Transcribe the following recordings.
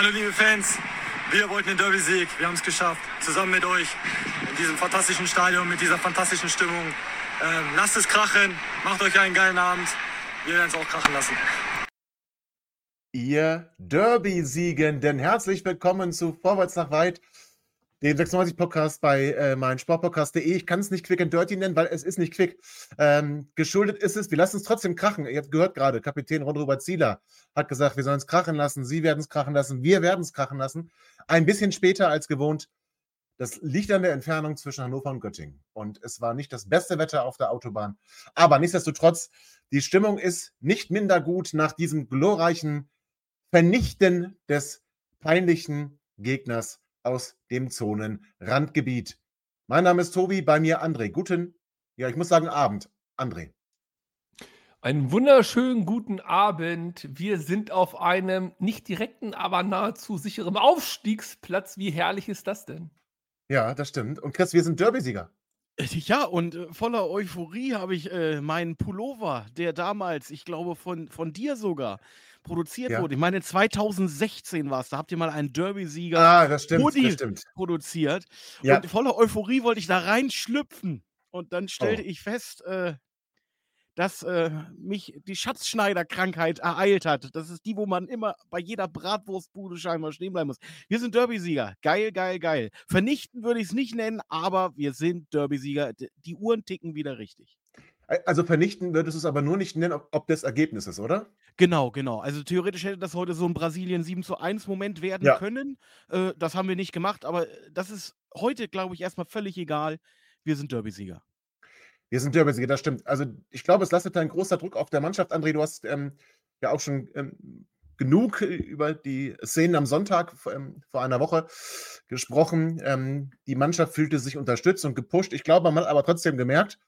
Hallo liebe Fans, wir wollten den Derby-Sieg, wir haben es geschafft, zusammen mit euch in diesem fantastischen Stadion, mit dieser fantastischen Stimmung. Ähm, lasst es krachen, macht euch einen geilen Abend, wir werden es auch krachen lassen. Ihr Derby-Siegenden, herzlich willkommen zu Vorwärts nach Weit, dem 96-Podcast bei äh, meinsportpodcast.de. Ich kann es nicht quick and dirty nennen, weil es ist nicht quick. Ähm, geschuldet ist es, wir lassen es trotzdem krachen. Ihr habt gehört gerade, Kapitän Ron-Robert Zieler hat gesagt, wir sollen es krachen lassen, Sie werden es krachen lassen, wir werden es krachen lassen. Ein bisschen später als gewohnt. Das liegt an der Entfernung zwischen Hannover und Göttingen. Und es war nicht das beste Wetter auf der Autobahn. Aber nichtsdestotrotz, die Stimmung ist nicht minder gut nach diesem glorreichen Vernichten des peinlichen Gegners aus dem Zonenrandgebiet. Mein Name ist Tobi, bei mir André. Guten, ja, ich muss sagen Abend. André. Einen wunderschönen guten Abend. Wir sind auf einem nicht direkten, aber nahezu sicheren Aufstiegsplatz. Wie herrlich ist das denn? Ja, das stimmt. Und Chris, wir sind Derby-Sieger. Ja, und äh, voller Euphorie habe ich äh, meinen Pullover, der damals, ich glaube, von, von dir sogar produziert Ja. wurde. Ich meine, 2016 war es. Da habt ihr mal einen Derby-Sieger Ah, produziert. Ja. Und voller Euphorie wollte ich da reinschlüpfen. Und dann stellte Oh. ich fest, äh, dass äh, mich die Schatzschneiderkrankheit ereilt hat. Das ist die, wo man immer bei jeder Bratwurstbude scheinbar stehen bleiben muss. Wir sind Derby-Sieger. Geil, geil, geil. Vernichten würde ich es nicht nennen, aber wir sind Derby-Sieger. Die Uhren ticken wieder richtig. Also vernichten würdest du es aber nur nicht nennen, ob, ob des Ergebnisses, oder? Genau, genau. Also theoretisch hätte das heute so ein Brasilien 7 zu 1 Moment werden Ja. können. Äh, das haben wir nicht gemacht, aber das ist heute, glaube ich, erstmal völlig egal. Wir sind Derby-Sieger. Wir sind Derby-Sieger, das stimmt. Also ich glaube, es lastet ein großer Druck auf der Mannschaft. André, du hast ähm, ja auch schon ähm, genug äh, über die Szenen am Sonntag vor, ähm, vor einer Woche gesprochen. Ähm, die Mannschaft fühlte sich unterstützt und gepusht. Ich glaube, man hat aber trotzdem gemerkt,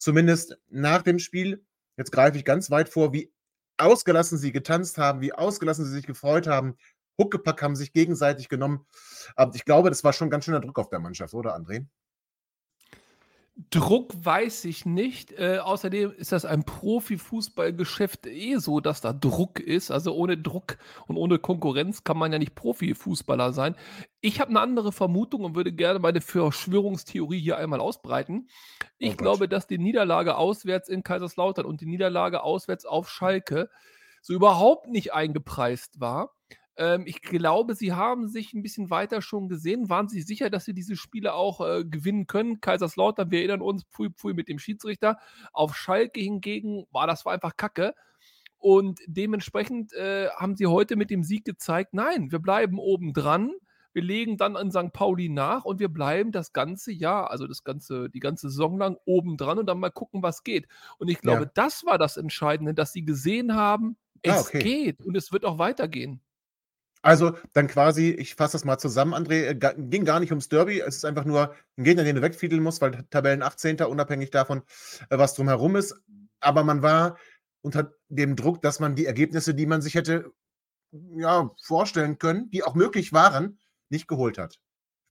zumindest nach dem Spiel, jetzt greife ich ganz weit vor, wie ausgelassen sie getanzt haben, wie ausgelassen sie sich gefreut haben. Huckepack haben sich gegenseitig genommen. Aber ich glaube, das war schon ganz schöner Druck auf der Mannschaft, oder André? Druck weiß ich nicht. Äh, außerdem ist das ein Profifußballgeschäft eh so, dass da Druck ist. Also ohne Druck und ohne Konkurrenz kann man ja nicht Profifußballer sein. Ich habe eine andere Vermutung und würde gerne meine Verschwörungstheorie hier einmal ausbreiten. Ich Oh glaube, dass die Niederlage auswärts in Kaiserslautern und die Niederlage auswärts auf Schalke so überhaupt nicht eingepreist war. Ähm, ich glaube, sie haben sich ein bisschen weiter schon gesehen. Waren sie sicher, dass sie diese Spiele auch äh, gewinnen können? Kaiserslautern, wir erinnern uns, pfui, pfui mit dem Schiedsrichter. Auf Schalke hingegen war das war einfach Kacke. Und dementsprechend äh, haben sie heute mit dem Sieg gezeigt, nein, wir bleiben oben dran. Wir legen dann an St. Pauli nach und wir bleiben das ganze Jahr, also das ganze, die ganze Saison lang oben dran und dann mal gucken, was geht. Und ich glaube, Ja. das war das Entscheidende, dass sie gesehen haben, es Ah, okay. geht und es wird auch weitergehen. Also dann quasi, ich fasse das mal zusammen, André, äh, ging gar nicht ums Derby, es ist einfach nur ein Gegner, den du wegfiedeln musst, weil Tabellen 18. unabhängig davon, äh, was drumherum ist. Aber man war unter dem Druck, dass man die Ergebnisse, die man sich hätte ja, vorstellen können, die auch möglich waren, nicht geholt hat.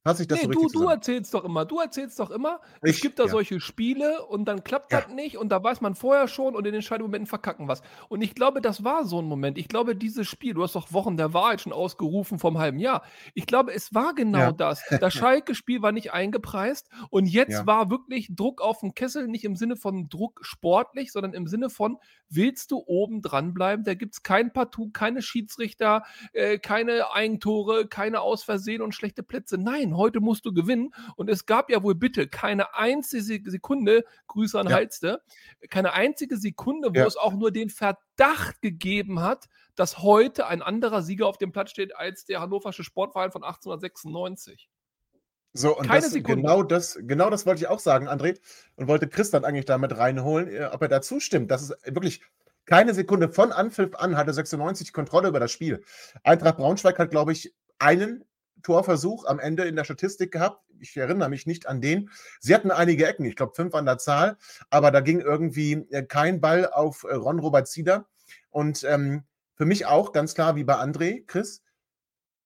Fasse ich das Nee, so du, du zusammen? erzählst doch immer, du erzählst doch immer, es Ich, gibt da ja. solche Spiele und dann klappt Ja. das nicht und da weiß man vorher schon und in den entscheidenden Momenten verkacken was. Und ich glaube, das war so ein Moment. Ich glaube, dieses Spiel, du hast doch Wochen der Wahrheit schon ausgerufen vom halben Jahr. Ich glaube, es war genau Ja. das. Das Schalke-Spiel war nicht eingepreist und jetzt war wirklich Druck auf den Kessel, nicht im Sinne von Druck sportlich, sondern im Sinne von, willst du oben dranbleiben? Da gibt es kein Partout, keine Schiedsrichter, äh, keine Eigentore, keine Ausversehen und schlechte Plätze. Nein, heute musst du gewinnen. Und es gab ja wohl bitte keine einzige Sekunde, Grüße an Ja. Halste, keine einzige Sekunde, wo Ja. es auch nur den Verdacht gegeben hat, dass heute ein anderer Sieger auf dem Platz steht als der hannoversche Sportverein von 1896. So, und Keine das, Sekunde. genau, das, genau das wollte ich auch sagen, André, und wollte Chris dann eigentlich damit reinholen, äh, ob er dazu stimmt. Das ist wirklich, Keine Sekunde von Anpfiff an hatte 96 Kontrolle über das Spiel. Eintracht Braunschweig hat, glaube ich, einen Torversuch am Ende in der Statistik gehabt. Ich erinnere mich nicht an den. Sie hatten einige Ecken, ich glaube fünf an der Zahl, aber da ging irgendwie äh, kein Ball auf äh, Ron Robert Zieder. Und ähm, für mich auch ganz klar wie bei André, Chris,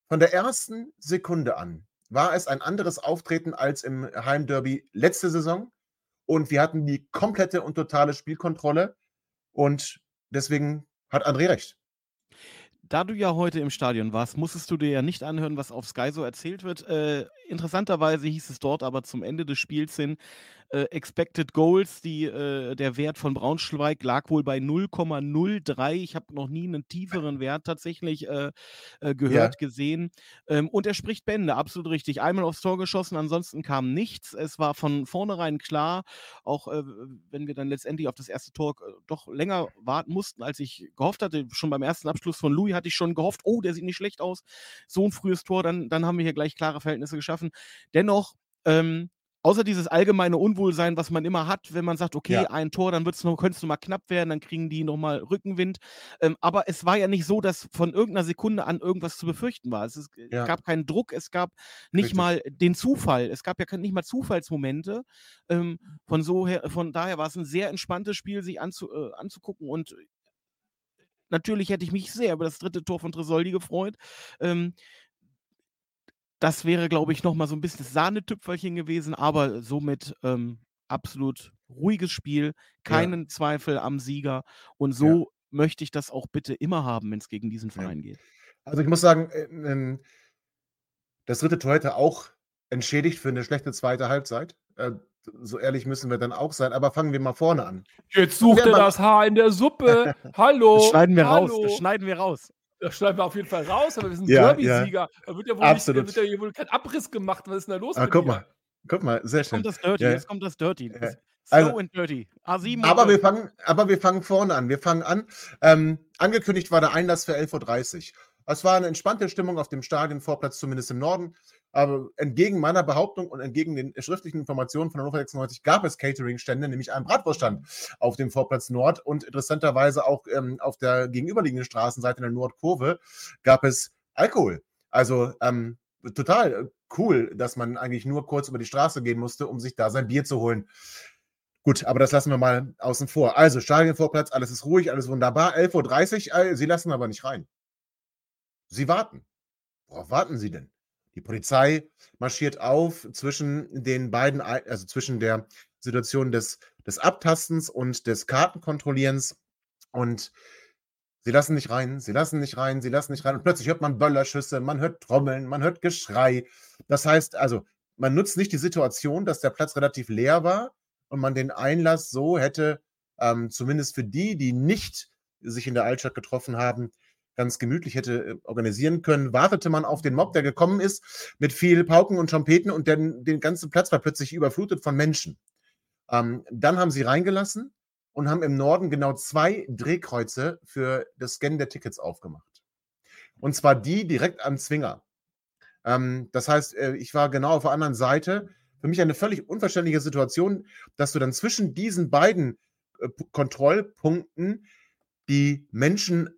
von der ersten Sekunde an war es ein anderes Auftreten als im Heimderby letzte Saison. Und wir hatten die komplette und totale Spielkontrolle. Und deswegen hat André recht. Da du ja heute im Stadion warst, musstest du dir ja nicht anhören, was auf Sky so erzählt wird. Äh, interessanterweise hieß es dort aber zum Ende des Spiels hin, äh, Expected Goals, die, äh, der Wert von Braunschweig lag wohl bei 0,03. Ich habe noch nie einen tieferen Wert tatsächlich äh, äh, gehört, ja. gesehen. Ähm, und er spricht Bände, absolut richtig. Einmal aufs Tor geschossen, ansonsten kam nichts. Es war von vornherein klar, auch äh, wenn wir dann letztendlich auf das erste Tor äh, doch länger warten mussten, als ich gehofft hatte. Schon beim ersten Abschluss von Louis hatte ich schon gehofft, oh, der sieht nicht schlecht aus. So ein frühes Tor, dann, dann haben wir hier gleich klare Verhältnisse geschaffen. Dennoch, ähm, außer dieses allgemeine Unwohlsein, was man immer hat, wenn man sagt, okay, ja. ein Tor, dann noch, könnte es nochmal knapp werden, dann kriegen die nochmal Rückenwind. Ähm, aber es war ja nicht so, dass von irgendeiner Sekunde an irgendwas zu befürchten war. Es, ist, ja. gab keinen Druck, es gab nicht Richtig. mal den Zufall, es gab ja nicht mal Zufallsmomente. Ähm, von, so her, von daher war es ein sehr entspanntes Spiel, sich anzu, äh, anzugucken und natürlich hätte ich mich sehr über das dritte Tor von Tresoldi gefreut. Ähm, das wäre, glaube ich, nochmal so ein bisschen das Sahnetüpfelchen gewesen, aber somit ähm, absolut ruhiges Spiel, keinen ja. Zweifel am Sieger. Und so ja. möchte ich das auch bitte immer haben, wenn es gegen diesen Verein ja. geht. Also ich muss sagen, äh, das dritte Tor hätte auch entschädigt für eine schlechte zweite Halbzeit. Äh, so ehrlich müssen wir dann auch sein. Aber fangen wir mal vorne an. Jetzt sucht er das Haar in der Suppe. Hallo. Das schneiden wir Hallo. raus. Das schneiden wir raus. Das schneiden wir auf jeden Fall raus, aber wir sind ja, Derby-Sieger. Ja. Da wird ja wohl, Absolut. Nicht, da wird ja wohl kein Abriss gemacht. Was ist denn da los? Ah, guck dir? mal. Guck mal, sehr schön. Jetzt kommt das Dirty. Ja. Jetzt kommt das Dirty. Ja. Slow also, and Dirty. A7 aber, wir fangen, aber wir fangen vorne an. Wir fangen an. Ähm, angekündigt war der Einlass für 11.30 Uhr. Es war eine entspannte Stimmung auf dem Stadionvorplatz, zumindest im Norden. Aber entgegen meiner Behauptung und entgegen den schriftlichen Informationen von Hannover 96 gab es Catering-Stände, nämlich einen Bratwurststand auf dem Vorplatz Nord und interessanterweise auch ähm, auf der gegenüberliegenden Straßenseite in der Nordkurve gab es Alkohol. Also ähm, total cool, dass man eigentlich nur kurz über die Straße gehen musste, um sich da sein Bier zu holen. Gut, aber das lassen wir mal außen vor. Also, Stadionvorplatz, alles ist ruhig, alles wunderbar. 11.30 Uhr, äh, Sie lassen aber nicht rein. Sie warten. Worauf warten Sie denn? Die Polizei marschiert auf zwischen den beiden, also zwischen der Situation des, des Abtastens und des Kartenkontrollierens und sie lassen nicht rein, sie lassen nicht rein, sie lassen nicht rein und plötzlich hört man Böllerschüsse, man hört Trommeln, man hört Geschrei. Das heißt also, man nutzt nicht die Situation, dass der Platz relativ leer war und man den Einlass so hätte, ähm, zumindest für die, die nicht sich in der Altstadt getroffen haben, ganz gemütlich hätte äh, organisieren können, wartete man auf den Mob, der gekommen ist, mit viel Pauken und Trompeten und den, den ganzen Platz war plötzlich überflutet von Menschen. Ähm, dann haben sie reingelassen und haben im Norden genau zwei Drehkreuze für das Scannen der Tickets aufgemacht. Und zwar die direkt am Zwinger. Ähm, das heißt, äh, ich war genau auf der anderen Seite. Für mich eine völlig unverständliche Situation, dass du dann zwischen diesen beiden äh, Kontrollpunkten die Menschen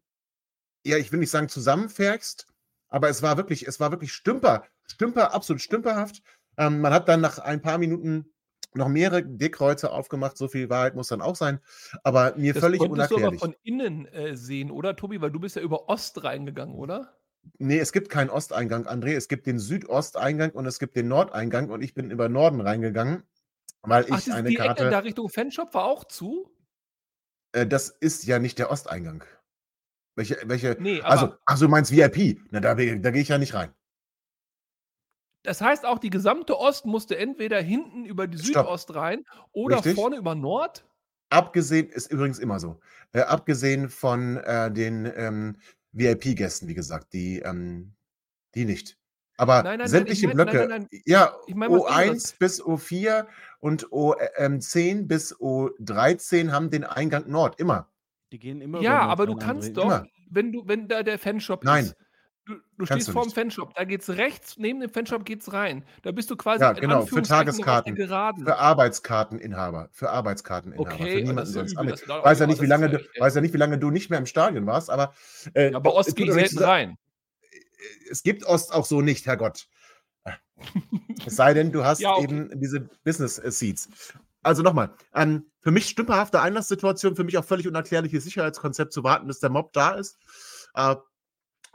ja, ich will nicht sagen zusammenfährst, aber es war wirklich, es war wirklich Stümper, Stümper, absolut stümperhaft. Ähm, man hat dann nach ein paar Minuten noch mehrere D-Kreuze aufgemacht, so viel Wahrheit muss dann auch sein, aber mir das völlig unerklärlich. Das du aber von innen äh, sehen, oder Tobi? Weil du bist ja über Ost reingegangen, oder? Nee, es gibt keinen Osteingang, André. Es gibt den Südosteingang und es gibt den Nordeingang und ich bin über Norden reingegangen, weil Ach, ich eine die Karte. Ecke da Richtung Fanshop war auch zu? Äh, das ist ja nicht der Osteingang. Welche, welche, nee, also, ach, du meinst VIP? Na, da, da gehe ich ja nicht rein. Das heißt, auch die gesamte Ost musste entweder hinten über die Stopp. Südost rein oder Richtig. vorne über Nord? Abgesehen, ist übrigens immer so, äh, abgesehen von äh, den ähm, VIP-Gästen, wie gesagt, die, ähm, die nicht. Aber nein, nein, sämtliche nein, Blöcke, ja, ich mein, O1 bis O4 und O10 ähm, bis O13 haben den Eingang Nord, immer. Die gehen immer Ja, aber du kannst doch, immer. wenn du wenn da der Fanshop Nein. ist Du, du stehst du vorm nicht. Fanshop, da geht's rechts, neben dem Fanshop geht's rein. Da bist du quasi Ja, in genau, für Tageskarten. Für Arbeitskarteninhaber. Für Arbeitskarteninhaber. Okay, für aber niemanden sonst. übel, Aber weiß ja nicht, wie lange du, weiß ja nicht, wie lange du nicht mehr im Stadion warst, aber äh, Ja, es Ost nichts selten rein. es gibt Ost auch so nicht, Herrgott. Es sei denn, du hast Ja, okay. eben diese Business äh, Seats. Also nochmal, ähm, für mich stümperhafte Einlasssituation, für mich auch völlig unerklärliches Sicherheitskonzept zu warten, bis der Mob da ist. Äh,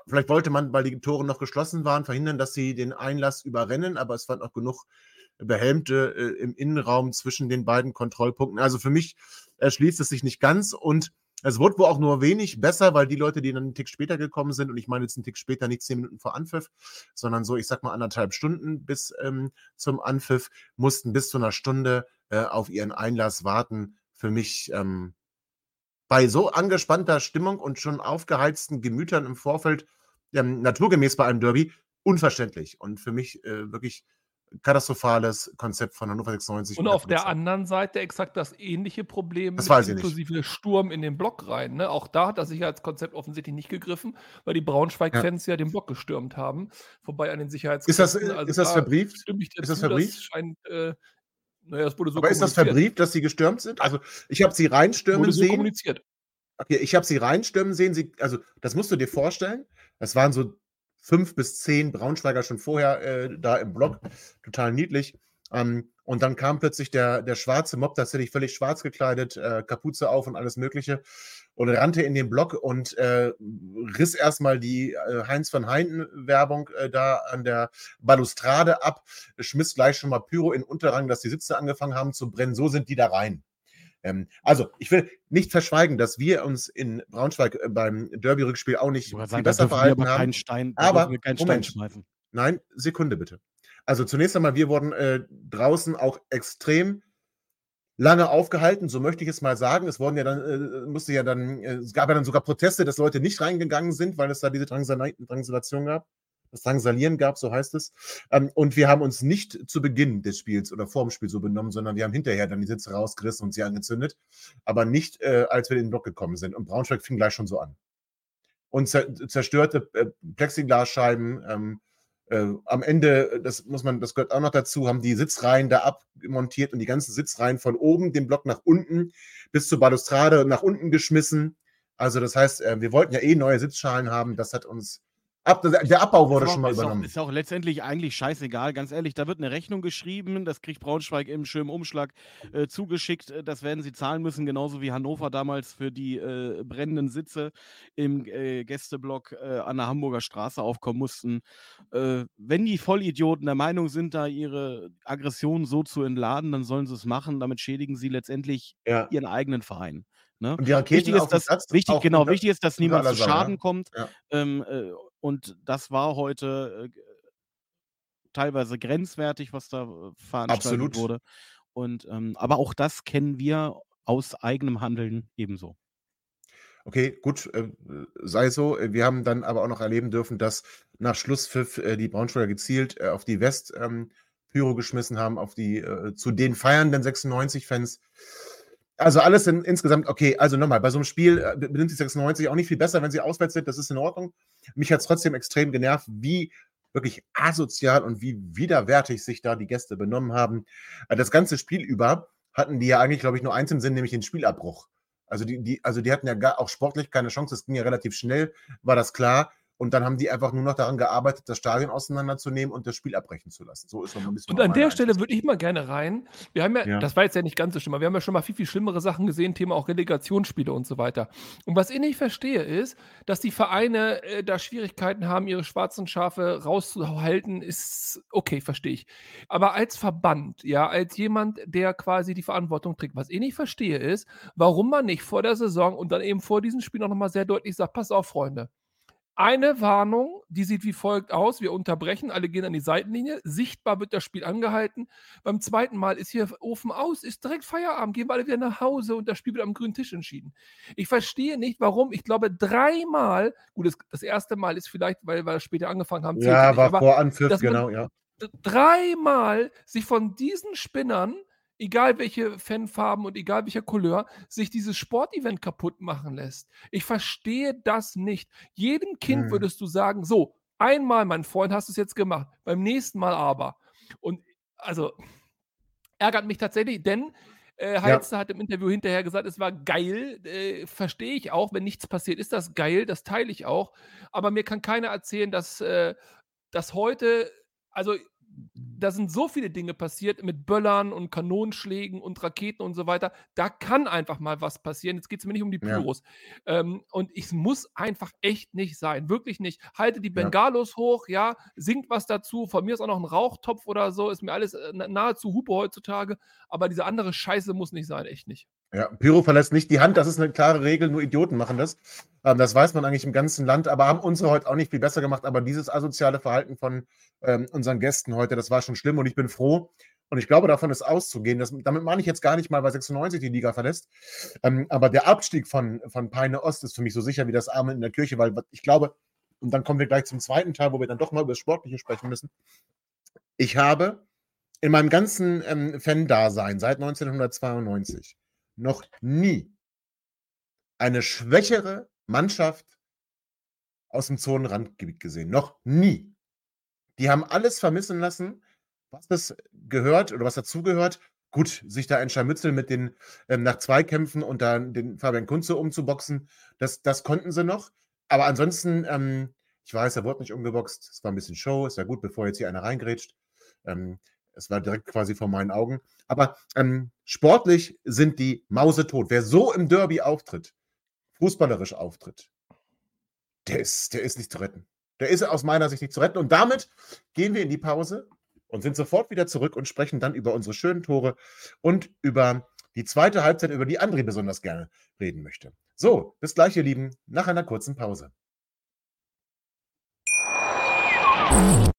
vielleicht wollte man, weil die Tore noch geschlossen waren, verhindern, dass sie den Einlass überrennen, aber es waren auch genug Behelmte äh, im Innenraum zwischen den beiden Kontrollpunkten. Also für mich erschließt es sich nicht ganz und es wurde wohl auch nur wenig besser, weil die Leute, die dann einen Tick später gekommen sind, und ich meine jetzt einen Tick später, nicht zehn Minuten vor Anpfiff, sondern so, ich sag mal, anderthalb Stunden bis ähm, zum Anpfiff, mussten bis zu einer Stunde äh, auf ihren Einlass warten. Für mich ähm, bei so angespannter Stimmung und schon aufgeheizten Gemütern im Vorfeld, ähm, naturgemäß bei einem Derby, unverständlich. Und für mich äh, wirklich katastrophales Konzept von Hannover 96. Und auf der anderen Seite exakt das ähnliche Problem Das weiß ich nicht. inklusive Sturm in den Block rein. Ne? Auch da hat das Sicherheitskonzept offensichtlich nicht gegriffen, weil die Braunschweig-Fans ja. den Block gestürmt haben, vorbei an den Ist das, Sicherheitskräften. Also ist das da verbrieft? ich Ist dazu, das verbrieft? Das scheint, äh, naja, das wurde so Aber ist das verbrieft, dass sie gestürmt sind? Also ich habe sie reinstürmen Wurde so sehen. kommuniziert. Okay, ich habe sie reinstürmen sehen. Sie, also, das musst du dir vorstellen. Das waren so fünf bis zehn Braunschweiger schon vorher äh, da im Block. Total niedlich. Ähm, und dann kam plötzlich der, der schwarze Mob, tatsächlich völlig schwarz gekleidet, äh, Kapuze auf und alles Mögliche. Und rannte in den Block und äh, riss erstmal die äh, Heinz von Heinten-Werbung äh, da an der Balustrade ab, schmiss gleich schon mal Pyro in Unterrang, dass die Sitze angefangen haben zu brennen. So sind die da rein. Ähm, also, ich will nicht verschweigen, dass wir uns in Braunschweig äh, beim Derby-Rückspiel auch nicht viel sagen, besser verhalten aber haben. keinen Stein, Aber, keinen Stein schmeißen. Nein, Sekunde bitte. Also zunächst einmal, wir wurden äh, draußen auch extrem lange aufgehalten, so möchte ich es mal sagen. Es wurden ja dann, äh, musste ja dann, äh, es gab ja dann sogar Proteste, dass Leute nicht reingegangen sind, weil es da diese Drangsal Drangsalation gab. Drangsalieren gab, so heißt es. Ähm, und wir haben uns nicht zu Beginn des Spiels oder vor dem Spiel so benommen, sondern wir haben hinterher dann die Sitze rausgerissen und sie angezündet. Aber nicht, äh, als wir in den Block gekommen sind. Und Braunschweig fing gleich schon so an. Und zer zerstörte äh, Plexiglasscheiben, ähm, äh, am Ende, das muss man, das gehört auch noch dazu, haben die Sitzreihen da abmontiert und die ganzen Sitzreihen von oben, den Block nach unten bis zur Balustrade nach unten geschmissen. Also das heißt, wir wollten ja eh neue Sitzschalen haben. Das hat uns ab, der Abbau wurde ist schon auch, mal ist auch, übernommen. ist auch letztendlich eigentlich scheißegal, ganz ehrlich. Da wird eine Rechnung geschrieben, das kriegt Braunschweig im schönen Umschlag äh, zugeschickt. Äh, Das werden sie zahlen müssen, genauso wie Hannover damals für die äh, brennenden Sitze im äh, Gästeblock äh, an der Hamburger Straße aufkommen mussten. Äh, wenn die Vollidioten der Meinung sind, da ihre Aggression so zu entladen, dann sollen sie es machen. Damit schädigen sie letztendlich Ja. ihren eigenen Verein. Ne? Und die Raketen Wichtig ist, dass, wichtig, auch genau, wichtig ist, dass niemand zu Schaden kommt. Ja. Ähm, äh, und das war heute äh, teilweise grenzwertig, was da äh, veranstaltet Absolut. wurde. Und, ähm, aber auch das kennen wir aus eigenem Handeln ebenso. Okay, gut, äh, sei so. Wir haben dann aber auch noch erleben dürfen, dass nach Schlusspfiff äh, die Braunschweiger gezielt äh, auf die West ähm, Pyro geschmissen haben, auf die äh, zu den feiernden 96-Fans. Also alles in, insgesamt okay. Also nochmal, bei so einem Spiel äh, benimmt sich 96 auch nicht viel besser, wenn sie auswärts sind. Das ist in Ordnung. Mich hat es trotzdem extrem genervt, wie wirklich asozial und wie widerwärtig sich da die Gäste benommen haben. Äh, Das ganze Spiel über hatten die ja eigentlich, glaube ich, nur eins im Sinn, nämlich den Spielabbruch. Also die, die, also die hatten ja gar, auch sportlich keine Chance. Es ging ja relativ schnell, war das klar. Und dann haben die einfach nur noch daran gearbeitet, das Stadion auseinanderzunehmen und das Spiel abbrechen zu lassen. So ist so ein bisschen Und an der Stelle würde ich mal gerne rein. Wir haben ja, Ja. das war jetzt ja nicht ganz so schlimm, aber wir haben ja schon mal viel, viel schlimmere Sachen gesehen, Thema auch Relegationsspiele und so weiter. Und was ich nicht verstehe, ist, dass die Vereine äh, da Schwierigkeiten haben, ihre schwarzen Schafe rauszuhalten, ist okay, verstehe ich. Aber als Verband, ja, als jemand, der quasi die Verantwortung trägt, was ich nicht verstehe, ist, warum man nicht vor der Saison und dann eben vor diesem Spiel auch nochmal sehr deutlich sagt, pass auf, Freunde. Eine Warnung, die sieht wie folgt aus. Wir unterbrechen, alle gehen an die Seitenlinie. Sichtbar wird das Spiel angehalten. Beim zweiten Mal ist hier Ofen aus, ist direkt Feierabend, gehen wir alle wieder nach Hause und das Spiel wird am grünen Tisch entschieden. Ich verstehe nicht, warum. Ich glaube, dreimal, gut, das, das erste Mal ist vielleicht, weil wir später angefangen haben, Ja, nicht, war aber vor Anpfiff, genau, ja. dreimal sich von diesen Spinnern, egal welche Fanfarben und egal welcher Couleur, sich dieses Sportevent kaputt machen lässt. Ich verstehe das nicht. Jedem Kind Hm. würdest du sagen, so, Einmal, mein Freund, hast du es jetzt gemacht. Beim nächsten Mal aber. Und also ärgert mich tatsächlich, denn äh, Heizler ja. hat im Interview hinterher gesagt, es war geil. Äh, Verstehe ich auch, wenn nichts passiert, ist das geil, das teile ich auch. Aber mir kann keiner erzählen, dass, äh, dass heute, also da sind so viele Dinge passiert mit Böllern und Kanonenschlägen und Raketen und so weiter. Da kann einfach mal was passieren. Jetzt geht es mir nicht um die Pyros. Ja. Ähm, und es muss einfach echt nicht sein. Wirklich nicht. Halte die Bengalos ja. hoch, ja, singt was dazu. Von mir ist auch noch ein Rauchtopf oder so. Ist mir alles äh, nahezu Hupe heutzutage. Aber diese andere Scheiße muss nicht sein. Echt nicht. Ja, Pyro verlässt nicht die Hand, das ist eine klare Regel, nur Idioten machen das. Ähm, das weiß man eigentlich im ganzen Land, aber haben unsere heute auch nicht viel besser gemacht. Aber dieses asoziale Verhalten von ähm, unseren Gästen heute, das war schon schlimm und ich bin froh. Und ich glaube, davon ist auszugehen. Das, damit meine ich jetzt gar nicht mal, weil 96 die Liga verlässt. Ähm, aber der Abstieg von, von Peine Ost ist für mich so sicher wie das Arme in der Kirche, weil ich glaube, und dann kommen wir gleich zum zweiten Teil, wo wir dann doch mal über das Sportliche sprechen müssen. Ich habe in meinem ganzen ähm, Fan-Dasein seit 1992 noch nie eine schwächere Mannschaft aus dem Zonenrandgebiet gesehen. Noch nie. Die haben alles vermissen lassen, was das gehört oder was dazugehört. Gut, sich da ein Scharmützel mit den ähm, nach Zweikämpfen und dann den Fabian Kunze umzuboxen, das, das konnten sie noch. Aber ansonsten, ähm, ich weiß, er wurde nicht umgeboxt. Es war ein bisschen Show, ist ja gut, bevor jetzt hier einer reingrätscht. Ähm, es war direkt quasi vor meinen Augen. Aber ähm, sportlich sind die Mause tot. Wer so im Derby auftritt, fußballerisch auftritt, der ist, der ist nicht zu retten. Der ist aus meiner Sicht nicht zu retten. Und damit gehen wir in die Pause und sind sofort wieder zurück und sprechen dann über unsere schönen Tore und über die zweite Halbzeit, über die André besonders gerne reden möchte. So, bis gleich, ihr Lieben, nach einer kurzen Pause.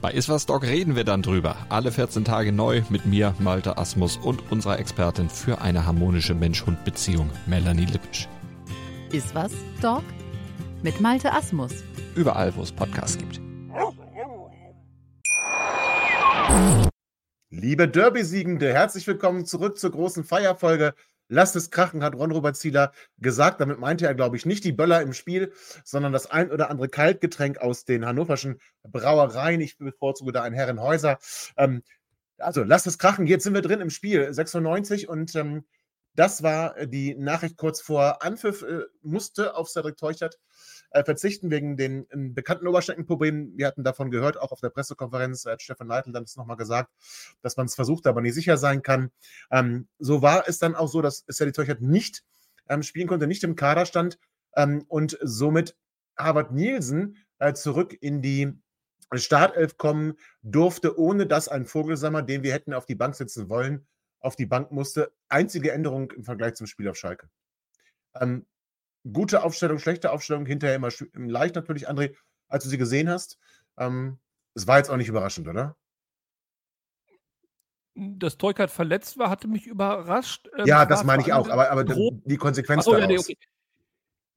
Bei Iswas Dog reden wir dann drüber. Alle 14 Tage neu mit mir, Malte Asmus und unserer Expertin für eine harmonische Mensch-Hund-Beziehung, Melanie Lippisch. Iswas Dog mit Malte Asmus. Überall, wo es Podcasts gibt. Liebe Derby-Siegende, herzlich willkommen zurück zur großen Feierfolge Lasst es krachen, hat Ron-Robert Zieler gesagt. Damit meinte er, glaube ich, nicht die Böller im Spiel, sondern das ein oder andere Kaltgetränk aus den hannoverschen Brauereien. Ich bevorzuge da ein Herrenhäuser. Ähm, also, lasst es krachen. Jetzt sind wir drin im Spiel. 96 und ähm, das war die Nachricht kurz vor Anpfiff. Äh, musste auf Cedric Teuchert äh, verzichten wegen den ähm, bekannten Oberschenkelproblemen. Wir hatten davon gehört, auch auf der Pressekonferenz hat Stefan Leitl dann das nochmal gesagt, dass man es versucht, aber nicht sicher sein kann. Ähm, so war es dann auch so, dass Sally Teuchert nicht ähm, spielen konnte, nicht im Kader stand ähm, und somit Harvard Nielsen äh, zurück in die Startelf kommen durfte, ohne dass ein Vogelsammer, den wir hätten auf die Bank setzen wollen, auf die Bank musste. Einzige Änderung im Vergleich zum Spiel auf Schalke. Ähm, gute Aufstellung, schlechte Aufstellung, hinterher immer leicht natürlich, André, als du sie gesehen hast. Ähm, es war jetzt auch nicht überraschend, oder? Dass Teukert verletzt war, hatte mich überrascht. Ähm, ja, das meine ich auch, aber, aber die Konsequenz Achso, daraus. Ja, nee, okay.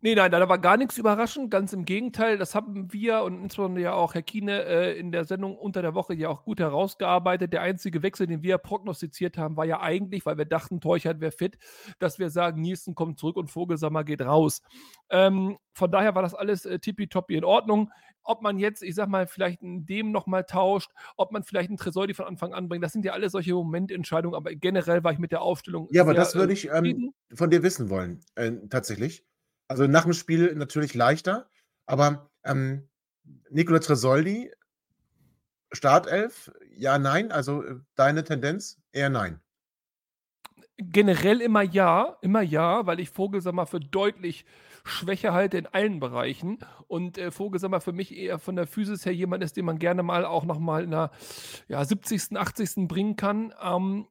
Nee, nein, da war gar nichts überraschend. Ganz im Gegenteil, das haben wir und insbesondere ja auch Herr Kiene äh, in der Sendung unter der Woche ja auch gut herausgearbeitet. Der einzige Wechsel, den wir prognostiziert haben, war ja eigentlich, weil wir dachten, Teuchert wäre fit, dass wir sagen, Nielsen kommt zurück und Vogelsammer geht raus. Ähm, von daher war das alles äh, tippitoppi in Ordnung. Ob man jetzt, ich sag mal, vielleicht in dem nochmal tauscht, ob man vielleicht einen Tresoldi von Anfang an bringt, das sind ja alle solche Momententscheidungen, aber generell war ich mit der Aufstellung. Ja, aber das würde äh, ich ähm, von dir wissen wollen, äh, tatsächlich. Also nach dem Spiel natürlich leichter, aber ähm, Nicola Tresoldi, Startelf, ja, nein, also äh, deine Tendenz eher nein. Generell immer ja, immer ja, weil ich Vogelsammer für deutlich schwächer halte in allen Bereichen und äh, Vogelsammer für mich eher von der Physis her jemand ist, den man gerne mal auch nochmal in der ja, 70., 80. bringen kann. Ähm,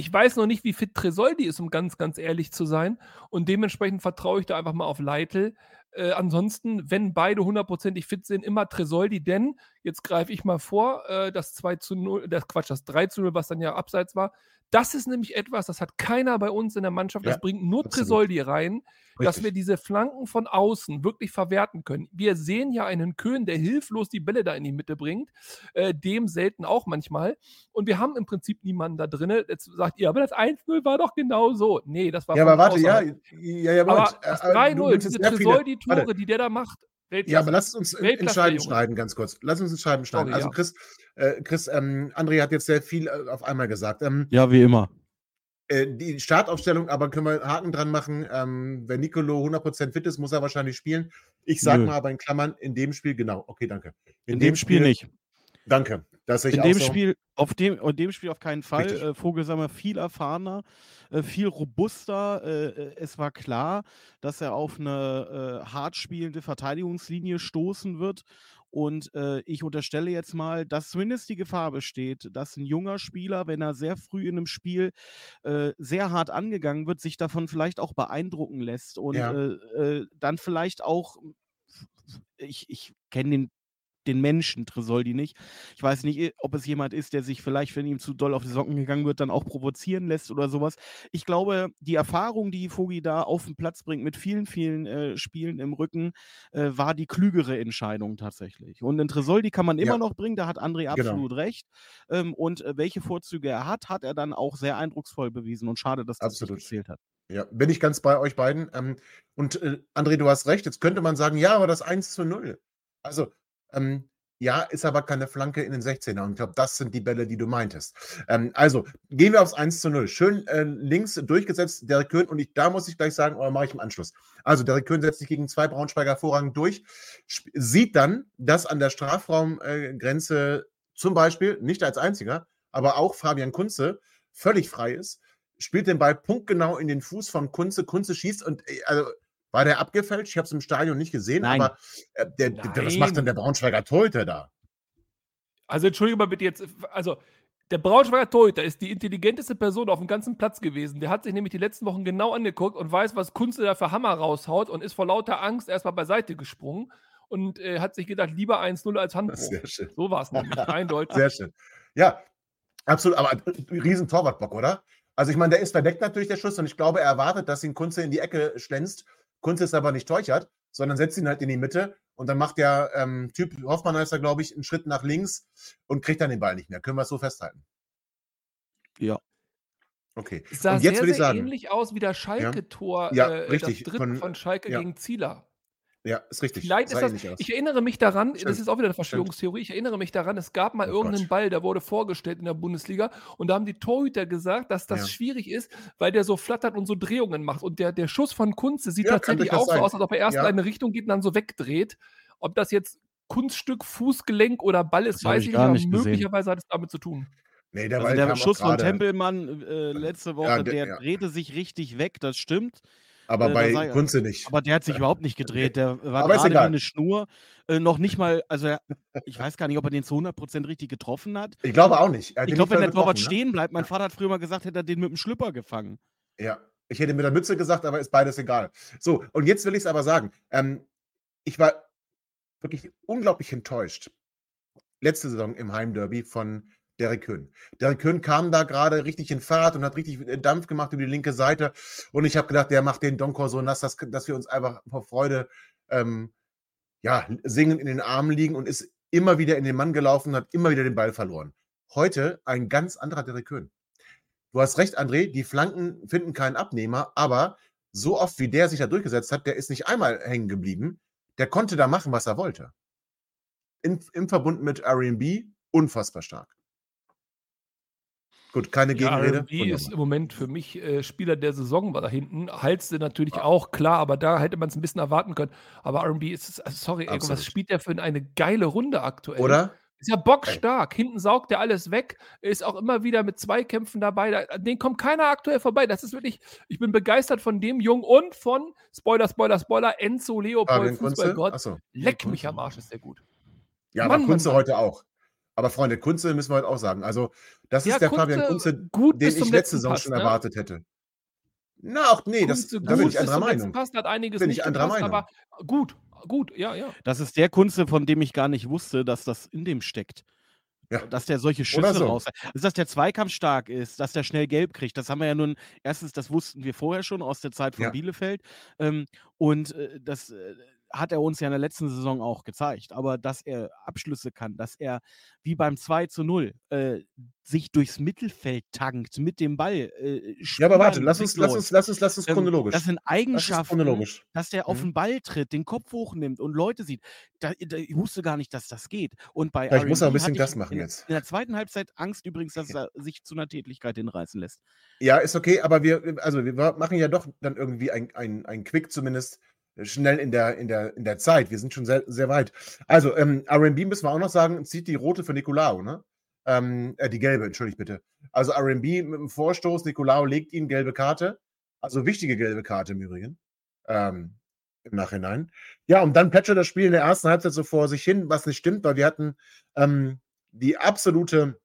ich weiß noch nicht, wie fit Tresoldi ist, um ganz, ganz ehrlich zu sein. Und dementsprechend vertraue ich da einfach mal auf Leitl. Äh, ansonsten, wenn beide hundertprozentig fit sind, immer Tresoldi, denn jetzt greife ich mal vor, äh, das 2 zu 0, das Quatsch, das 3 zu 0, was dann ja abseits war, Das ist nämlich etwas, das hat keiner bei uns in der Mannschaft. Ja, das bringt nur absolut. Tresoldi rein, dass Richtig. wir diese Flanken von außen wirklich verwerten können. Wir sehen ja einen Köhn, der hilflos die Bälle da in die Mitte bringt, äh, dem selten auch manchmal. Und wir haben im Prinzip niemanden da drin. Jetzt sagt ihr, aber das 1-0 war doch genau so. Nee, das war Ja, aber warte, ja, außerhalb. ja, ja, Aber Moment. das Äh, äh, du 3-0, nimmst diese Tresoldi-Tore, die der da macht, Ja, aber lass uns in, in Scheiben schneiden, ganz kurz. Lass uns in Scheiben schneiden. Sorry, also ja. Chris, äh, Chris ähm, André hat jetzt sehr viel äh, auf einmal gesagt. Ähm, Ja, wie immer. äh, die Startaufstellung, aber können wir Haken dran machen. Ähm, wenn Nicolo 100% fit ist, muss er wahrscheinlich spielen. Ich sage mal aber in Klammern, in dem Spiel, genau, okay, danke. In, dem Spiel nicht. Danke. Das In dem so. Spiel, auf dem, in dem Spiel auf keinen Fall. Äh, Vogelsammer viel erfahrener, äh, viel robuster. Äh, äh, es war klar, dass er auf eine äh, hart spielende Verteidigungslinie stoßen wird. Und äh, ich unterstelle jetzt mal, dass zumindest die Gefahr besteht, dass ein junger Spieler, wenn er sehr früh in einem Spiel sehr hart angegangen wird, sich davon vielleicht auch beeindrucken lässt und Ja. dann vielleicht auch, ich, ich kenne den den Menschen Tresoldi nicht. Ich weiß nicht, ob es jemand ist, der sich vielleicht, wenn ihm zu doll auf die Socken gegangen wird, dann auch provozieren lässt oder sowas. Ich glaube, die Erfahrung, die Vogi da auf den Platz bringt mit vielen, vielen äh, Spielen im Rücken, äh, war die klügere Entscheidung tatsächlich. Und den Tresoldi kann man immer Ja. noch bringen, da hat André Genau. absolut recht. Ähm, und äh, welche Vorzüge er hat, hat er dann auch sehr eindrucksvoll bewiesen. Und schade, dass das Absolut. nicht gezählt hat. Ja, bin ich ganz bei euch beiden. Ähm, und äh, André, du hast recht. Jetzt könnte man sagen, ja, aber das 1 zu 0. Also, ähm, ja, ist aber keine Flanke in den 16er. Und ich glaube, das sind die Bälle, die du meintest. Ähm, also, gehen wir aufs 1 zu 0. Schön äh, links durchgesetzt, Derek Köhn. Und ich, da muss ich gleich sagen, oder mache ich im Anschluss. Also, Derek Köhn setzt sich gegen zwei Braunschweiger hervorragend durch, sieht dann, dass an der Strafraumgrenze zum Beispiel, nicht als einziger, aber auch Fabian Kunze völlig frei ist spielt den Ball punktgenau in den Fuß von Kunze. Kunze schießt und äh, also war der abgefälscht? Ich habe es im Stadion nicht gesehen, Nein. aber äh, der, der, was macht denn der Braunschweiger Torhüter da? Also entschuldige mal bitte jetzt, also der Braunschweiger Torhüter ist die intelligenteste Person auf dem ganzen Platz gewesen. Der hat sich nämlich die letzten Wochen genau angeguckt und weiß, was Kunze da für Hammer raushaut und ist vor lauter Angst erstmal beiseite gesprungen und äh, hat sich gedacht, lieber 1-0 als Handbruch. Sehr schön. So war es nämlich, eindeutig. Sehr schön. Ja, absolut, aber äh, riesen Torwartbock, oder? Also ich meine, der ist verdeckt natürlich der Schuss und ich glaube, er erwartet, dass ihn Kunze in die Ecke schlänzt. Kunze ist aber nicht täuchert, sondern setzt ihn halt in die Mitte und dann macht der ähm, Typ, Hoffmann heißt er, glaube ich, einen Schritt nach links und kriegt dann den Ball nicht mehr. Können wir es so festhalten? Ja. Okay. Es sah und jetzt sehr, würde ich sagen, ähnlich aus wie das Schalke-Tor, Ja, äh, richtig, das dritte von, von- Schalke ja. gegen Zieler. Ja, ist richtig. Vielleicht ist das, ich erinnere mich daran, das Stimmt. ist auch wieder eine Verschwörungstheorie, ich erinnere mich daran, es gab mal Oh irgendeinen Gott. Ball, der wurde vorgestellt in der Bundesliga und da haben die Torhüter gesagt, dass das Ja. schwierig ist, weil der so flattert und so Drehungen macht. Und der, der Schuss von Kunze sieht Ja, tatsächlich auch so aus, als ob er erst Ja. in eine Richtung geht und dann so wegdreht. Ob das jetzt Kunststück, Fußgelenk oder Ball ist, Das weiß ich ich gar nicht, aber möglicherweise hat es damit zu tun. Nee, der Also Ball der Schuss von Tempelmann äh, letzte Woche, Ja, der- der ja. drehte sich richtig weg, das stimmt. Aber äh, bei sei- Kunze nicht. Aber der hat sich überhaupt nicht gedreht. Der war Aber gerade eine Schnur. Äh, noch nicht mal, also er, ich weiß gar nicht, ob er den zu 100% richtig getroffen hat. Ich glaube auch nicht. Ich glaube, wenn der Torwart ne? stehen bleibt, mein Vater hat früher mal gesagt, hätte er den mit dem Schlüpper gefangen. Ja, ich hätte mit der Mütze gesagt, aber ist beides egal. So, und jetzt will ich es aber sagen. Ähm, ich war wirklich unglaublich enttäuscht. Letzte Saison im Heimderby von Derek Köhn. Derek Köhn kam da gerade richtig in Fahrt und hat richtig äh, Dampf gemacht über die linke Seite. Und ich habe gedacht, der macht den Donkor so nass, dass, dass wir uns einfach vor Freude ähm, ja, singend in den Armen liegen und ist immer wieder in den Mann gelaufen und hat immer wieder den Ball verloren. Heute ein ganz anderer Derek Köhn. Du hast recht, André, die Flanken finden keinen Abnehmer, aber so oft wie der sich da durchgesetzt hat, der ist nicht einmal hängen geblieben. Der konnte da machen, was er wollte. In, Im Verbund mit RB unfassbar stark. Gut, keine Ja, Gegenrede. R&B ist im Moment für mich äh, Spieler der Saison war da hinten. Halste natürlich auch, klar, aber da hätte man es ein bisschen erwarten können. Aber R&B ist, also sorry, ey, was spielt der für eine geile Runde aktuell? Oder? Ist ja bockstark. Hinten saugt er alles weg. Ist auch immer wieder mit Zweikämpfen dabei. Da, den kommt keiner aktuell vorbei. Das ist wirklich, ich bin begeistert von dem Jungen und von, Spoiler, Spoiler, Spoiler, Enzo Leopold, Fabian? Fußballgott. Achso. Leck mich am Arsch, ist der gut. Ja, Mann, aber Kunze Mann. heute auch. Aber Freunde, Kunze müssen wir heute auch sagen. Also, das Ja, ist der Kunze Fabian Kunze, gut den ich letzte letzten Saison Pass, schon ne? erwartet hätte. Na, auch nee, das, Kunze da bin gut ich anderer Meinung. Pass, da hat einiges Bin ich nicht anderer gepasst, Meinung. aber gut, gut, ja, ja. Das ist der Kunze, von dem ich gar nicht wusste, dass das in dem steckt. Ja. Dass der solche Schüsse so. raus. Also, dass der Zweikampf stark ist, dass der schnell gelb kriegt, das haben wir ja nun, erstens, das wussten wir vorher schon aus der Zeit von Ja. Bielefeld. Ähm, und äh, das äh, hat er uns ja in der letzten Saison auch gezeigt. Aber dass er Abschlüsse kann, dass er wie beim 2 zu 0 äh, sich durchs Mittelfeld tankt mit dem Ball. Äh, Ja, aber warte, lass uns, lass uns, lass uns, lass uns Ähm, chronologisch. Das sind Eigenschaften, chronologisch. dass der auf Mhm. den Ball tritt, den Kopf hochnimmt und Leute sieht. Da, da, ich wusste gar nicht, dass das geht. Und bei Ja, ich muss auch ein bisschen das machen in, jetzt. in der zweiten Halbzeit Angst übrigens, dass er sich zu einer Tätigkeit hinreißen lässt. Ja, ist okay, aber wir, also wir machen ja doch dann irgendwie ein, ein, ein Quick zumindest schnell in der, in, der, in der Zeit. Wir sind schon sehr, sehr weit. Also, ähm, RB müssen wir auch noch sagen, zieht die rote für Nicolao, ne? Ähm, äh, die gelbe, entschuldigt bitte. Also RB mit dem Vorstoß, Nicolao legt ihn gelbe Karte. Also wichtige gelbe Karte im Übrigen. Ähm, Im Nachhinein. Ja, und dann plätschert das Spiel in der ersten Halbzeit so vor sich hin, was nicht stimmt, weil wir hatten ähm, die absolute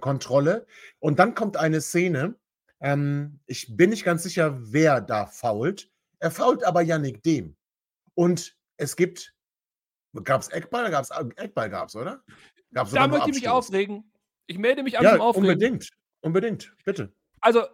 Kontrolle. Und dann kommt eine Szene, ähm, ich bin nicht ganz sicher, wer da fault. Er fault aber Yannick Dem. Und es gibt, gab es Eckball? Gab's, Eckball gab es, oder? Gab's Da möchte ich mich aufregen. Ich melde mich an Ja, zum Aufregen. unbedingt. Unbedingt. Bitte. Also,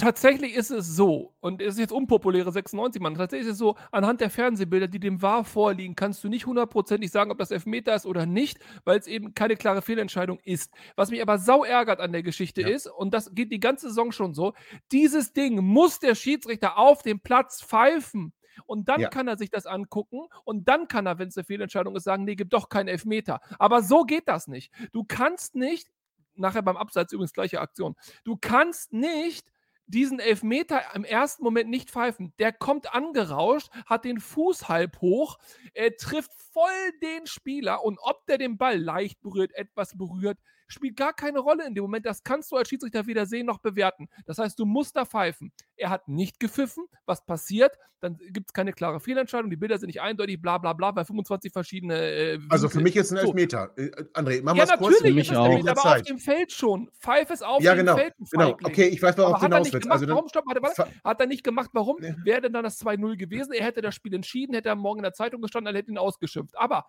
tatsächlich ist es so, und es ist jetzt unpopuläre 96, Mann, tatsächlich ist es so, anhand der Fernsehbilder, die dem VAR vorliegen, kannst du nicht hundertprozentig sagen, ob das Elfmeter ist oder nicht, weil es eben keine klare Fehlentscheidung ist. Was mich aber sau ärgert an der Geschichte Ja. ist, und das geht die ganze Saison schon so, dieses Ding muss der Schiedsrichter auf dem Platz pfeifen. Und dann Ja. kann er sich das angucken und dann kann er, wenn es eine Fehlentscheidung ist, sagen, nee, gibt doch keinen Elfmeter. Aber so geht das nicht. Du kannst nicht, nachher beim Abseits übrigens gleiche Aktion, du kannst nicht diesen Elfmeter im ersten Moment nicht pfeifen. Der kommt angerauscht, hat den Fuß halb hoch, er trifft voll den Spieler und ob der den Ball leicht berührt, etwas berührt, spielt gar keine Rolle in dem Moment. Das kannst du als Schiedsrichter weder sehen noch bewerten. Das heißt, du musst da pfeifen. Er hat nicht gepfiffen. Was passiert? Dann gibt es keine klare Fehlentscheidung. Die Bilder sind nicht eindeutig, bla bla bla, bei 25 verschiedene. Äh, Also für mich ist ein So. Elfmeter. Äh, André, machen Ja, wir es kurz. natürlich mich ist es der aber auf dem Feld schon. Pfeif es auf Ja, dem genau. Feld, du Genau. Okay, ich weiß, worauf du hat er hinaus nicht willst. gemacht, Also dann, warum? Stopp, warte. Ver- Hat er nicht gemacht, warum? Nee. Wäre denn dann das 2-0 gewesen? Er hätte das Spiel entschieden, hätte er morgen in der Zeitung gestanden, er hätte ihn ausgeschimpft. Aber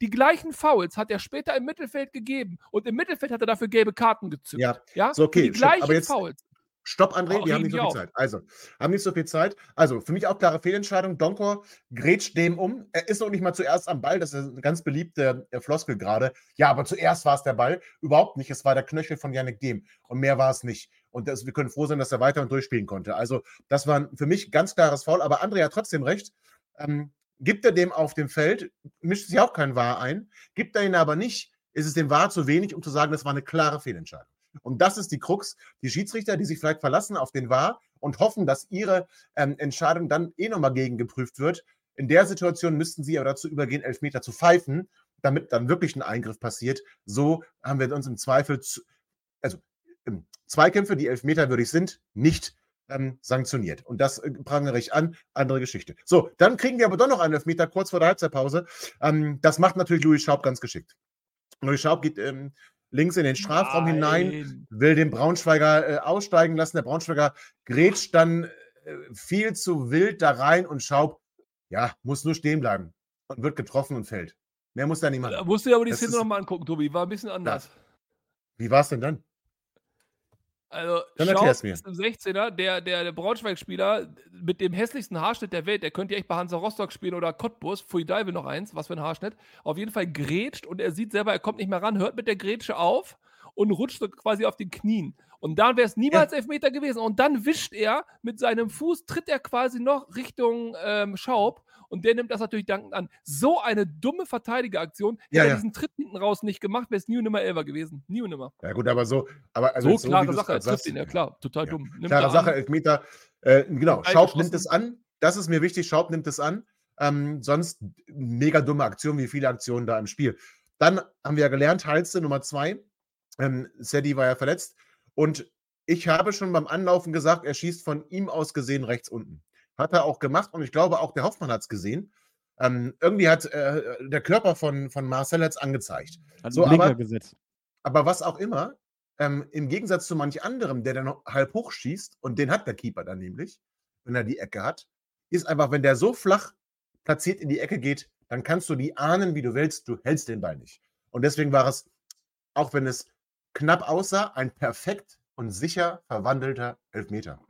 die gleichen Fouls hat er später im Mittelfeld gegeben und im Mittelfeld hat er dafür gelbe Karten gezückt. Ja, ja? so, okay, Für die gleichen aber jetzt- Fouls. Stopp, André, Oh, wir haben nicht so viel auf. Zeit. Also, haben nicht so viel Zeit. Also, für mich auch klare Fehlentscheidung. Donkor grätscht dem um. Er ist noch nicht mal zuerst am Ball. Das ist eine ganz beliebte äh, Floskel gerade. Ja, aber zuerst war es der Ball. Überhaupt nicht. Es war der Knöchel von Yannick Dem. Und mehr war es nicht. Und das, wir können froh sein, dass er weiter und durchspielen konnte. Also, das war für mich ganz klares Foul. Aber André hat trotzdem recht. Ähm, gibt er dem auf dem Feld, mischt sich auch kein Wahr ein. Gibt er ihn aber nicht, ist es dem Wahr zu wenig, um zu sagen, das war eine klare Fehlentscheidung. Und das ist die Krux. Die Schiedsrichter, die sich vielleicht verlassen auf den Wahr und hoffen, dass ihre ähm, Entscheidung dann eh nochmal gegengeprüft wird. In der Situation müssten sie aber dazu übergehen, Elfmeter zu pfeifen, damit dann wirklich ein Eingriff passiert. So haben wir uns im Zweifel, zu, also Zweikämpfe, die elfmeterwürdig sind, nicht ähm, sanktioniert. Und das äh, prangere ich an. Andere Geschichte. So, dann kriegen wir aber doch noch einen Elfmeter kurz vor der Halbzeitpause. Ähm, das macht natürlich Louis Schaub ganz geschickt. Louis Schaub geht ähm, links in den Strafraum hinein, Nein. will den Braunschweiger äh, aussteigen lassen. Der Braunschweiger grätscht dann äh, viel zu wild da rein und Schaub, ja, muss nur stehen bleiben und wird getroffen und fällt. Mehr muss da nicht Da musst du dir aber die Das Szene nochmal angucken, Tobi. War ein bisschen anders. Wie war es denn dann? Also, Dann erklär's mir. ist ein 16er, der, der, der Braunschweig-Spieler mit dem hässlichsten Haarschnitt der Welt, der könnte ja echt bei Hansa Rostock spielen oder Cottbus, Pfui Deivel noch eins, was für ein Haarschnitt, auf jeden Fall grätscht und er sieht selber, er kommt nicht mehr ran, hört mit der Grätsche auf und rutscht so quasi auf den Knien. Und dann wäre es niemals Elfmeter gewesen. Und dann wischt er mit seinem Fuß, tritt er quasi noch Richtung ähm, Schaub und der nimmt das natürlich dankend an. So eine dumme Verteidigeraktion, hätte Ja, er ja. diesen Tritt hinten raus nicht gemacht, wäre es nie und nimmer Elfer gewesen. Nie und nimmer. Ja gut, aber so, aber also so wie klare Sache, trifft ihn, ja klar, total Ja. dumm. Nimmt Klare Sache, an. Elfmeter. Äh, genau, Schaub nimmt es an. Das ist mir wichtig. Schaub nimmt es an. Ähm, sonst mega dumme Aktion, wie viele Aktionen da im Spiel. Dann haben wir ja gelernt, Halste Nummer zwei. Ähm, Sadie war ja verletzt. Und ich habe schon beim Anlaufen gesagt, er schießt von ihm aus gesehen rechts unten. Hat er auch gemacht und ich glaube auch der Hoffmann hat es gesehen. Ähm, irgendwie hat äh, der Körper von, von Marcel hat's angezeigt. Hat So, aber- gesetzt. Aber was auch immer, ähm, im Gegensatz zu manch anderem, der dann noch halb hoch schießt, und den hat der Keeper dann nämlich, wenn er die Ecke hat, ist einfach, wenn der so flach platziert in die Ecke geht, dann kannst du die ahnen, wie du willst, du hältst den Ball nicht. Und deswegen war es auch wenn es knapp aussah, ein perfekt und sicher verwandelter Elfmeter.